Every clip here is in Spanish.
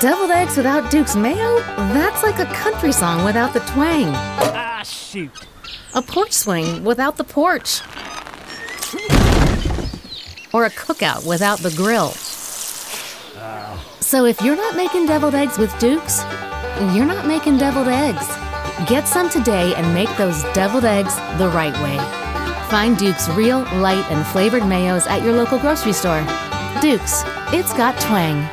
Deviled eggs without Duke's mayo? That's like a country song without the twang. Ah, shoot. A porch swing without the porch. Or a cookout without the grill. So if you're not making deviled eggs with Duke's, you're not making deviled eggs. Get some today and make those deviled eggs the right way. Find Duke's real, light, and flavored mayos at your local grocery store. Duke's, it's got twang.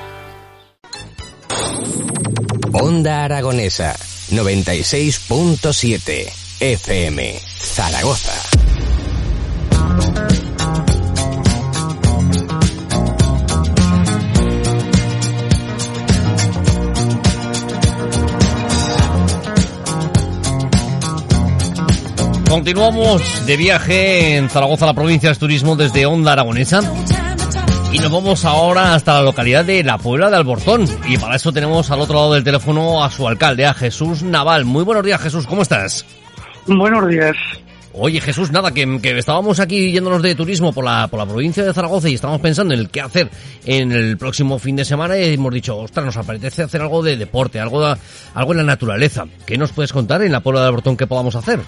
Onda Aragonesa 96.7 FM Zaragoza. Continuamos de viaje en Zaragoza, la provincia de Turismo, desde Onda Aragonesa. Y nos vamos ahora hasta la localidad de La Puebla de Albortón. Y para eso tenemos al otro lado del teléfono a su alcalde, a Jesús Naval. Muy buenos días, Jesús, ¿cómo estás? Buenos días. Oye, Jesús, nada, que, que, estábamos aquí yéndonos de turismo por la, por la provincia de Zaragoza y estábamos pensando en el qué hacer en el próximo fin de semana y hemos dicho, ostras, nos apetece hacer algo de deporte, algo, de, algo en la naturaleza. ¿Qué nos puedes contar en la Puebla de Albortón que podamos hacer?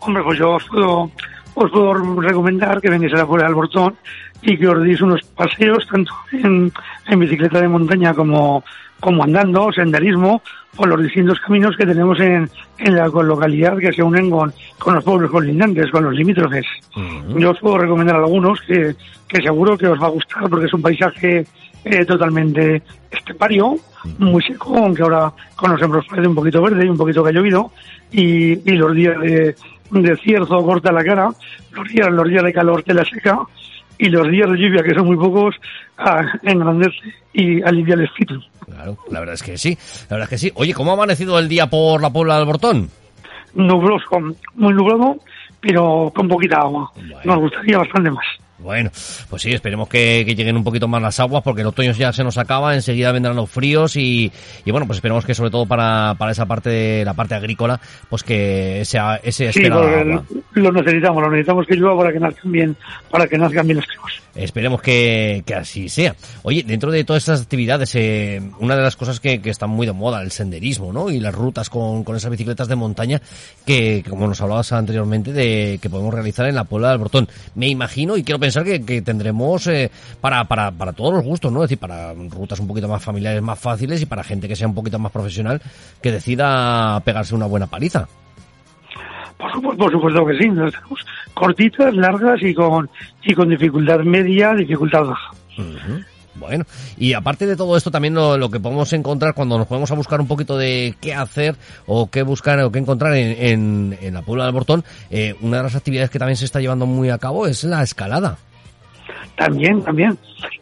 Hombre, pues yo os puedo, os puedo recomendar que vengáis a la Puebla de Albortón y que os deis unos paseos tanto en, en bicicleta de montaña como, como andando, senderismo, por los distintos caminos que tenemos en, en la localidad que se unen con, con los pueblos colindantes, con los limítrofes. Uh -huh. Yo os puedo recomendar algunos que, que seguro que os va a gustar porque es un paisaje eh, totalmente estepario, muy seco, aunque ahora con los hembros parece un poquito verde y un poquito que ha llovido, y, y los días de, de cierzo corta la cara, los días, los días de calor te la seca, y los días de lluvia, que son muy pocos, ah, engrandece y alivia el espíritu. Claro, la verdad es que sí, la verdad es que sí. Oye, ¿cómo ha amanecido el día por la Puebla del Bortón? Nubloso, muy nublado, pero con poquita agua. Nos gustaría bastante más. Bueno, pues sí, esperemos que, que, lleguen un poquito más las aguas porque el otoño ya se nos acaba, enseguida vendrán los fríos y, y bueno, pues esperemos que sobre todo para, para esa parte de la parte agrícola, pues que ese, ese sí, agua. Lo necesitamos, lo necesitamos que llueva para que nazcan bien, para que nazcan bien los trigos. Esperemos que, que así sea. Oye, dentro de todas estas actividades, eh, una de las cosas que, que están muy de moda, el senderismo, ¿no? Y las rutas con, con esas bicicletas de montaña que, como nos hablabas anteriormente, de que podemos realizar en la Puebla del Bortón. Me imagino y quiero pensar que, que tendremos eh, para, para, para todos los gustos, ¿no? Es decir, para rutas un poquito más familiares, más fáciles y para gente que sea un poquito más profesional que decida pegarse una buena paliza. Por supuesto, por supuesto que sí, las tenemos cortitas, largas y con, y con dificultad media, dificultad baja. Uh -huh. Bueno, y aparte de todo esto, también lo, lo, que podemos encontrar cuando nos podemos a buscar un poquito de qué hacer o qué buscar o qué encontrar en, en, en la Puebla del Bortón, eh, una de las actividades que también se está llevando muy a cabo es la escalada. También, también.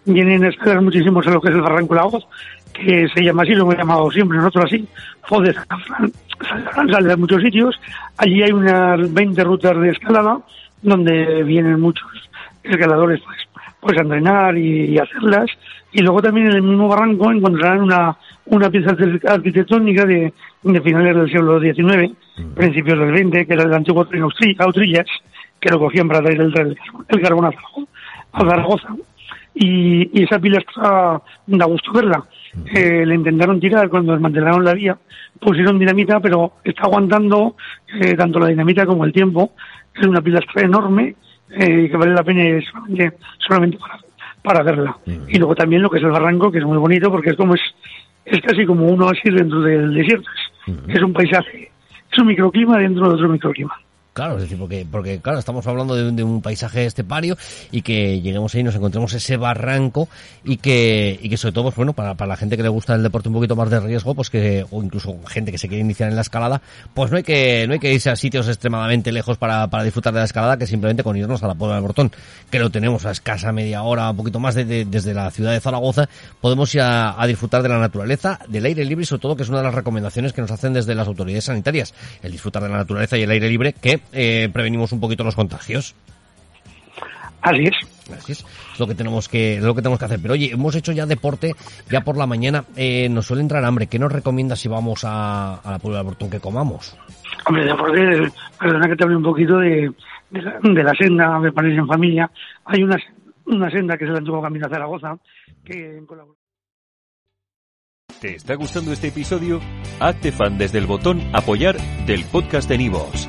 Vienen a escalar muchísimos en lo que es el Barranco Lagos, que se llama así, lo hemos llamado siempre nosotros así, Fodes sale de muchos sitios. Allí hay unas 20 rutas de escalada donde vienen muchos escaladores pues, pues a entrenar y, y, hacerlas. Y luego también en el mismo barranco encontrarán una, una pieza arquitectónica de, de finales del siglo XIX, mm. principios del XX, que era el antiguo tren Autrillas, que lo cogían para traer el, el, el carbón a Zaragoza. Y, y, esa pila está, da gusto verla. Eh, le intentaron tirar cuando desmantelaron la vía, pusieron dinamita, pero está aguantando eh, tanto la dinamita como el tiempo. Es una pila enorme eh, que vale la pena solamente, solamente para, para verla. Uh -huh. Y luego también lo que es el barranco, que es muy bonito porque es como es, es casi como uno así dentro del desierto. Es, uh -huh. es un paisaje, es un microclima dentro de otro microclima. Claro, es decir, porque, porque claro, estamos hablando de, de, un paisaje estepario y que lleguemos ahí nos encontremos ese barranco y que, y que sobre todo, pues bueno, para, para la gente que le gusta el deporte un poquito más de riesgo, pues que, o incluso gente que se quiere iniciar en la escalada, pues no hay que, no hay que irse a sitios extremadamente lejos para, para disfrutar de la escalada que simplemente con irnos a la Puebla del Bortón, que lo tenemos a escasa media hora, un poquito más de, desde la ciudad de Zaragoza, podemos ir a, a disfrutar de la naturaleza, del aire libre y sobre todo que es una de las recomendaciones que nos hacen desde las autoridades sanitarias, el disfrutar de la naturaleza y el aire libre que eh, prevenimos un poquito los contagios. Así es. Así es. Es lo que tenemos que, es lo que tenemos que hacer. Pero oye, hemos hecho ya deporte, ya por la mañana, eh, nos suele entrar hambre. ¿Qué nos recomiendas si vamos a, a la Puebla del Bortón que comamos? Hombre, deporte, perdona que te hable un poquito de, de, la, de la senda de París en Familia. Hay una, una senda que es el antiguo camino a Zaragoza, que en ¿Te está gustando este episodio? Hazte fan desde el botón Apoyar del podcast de Nivos.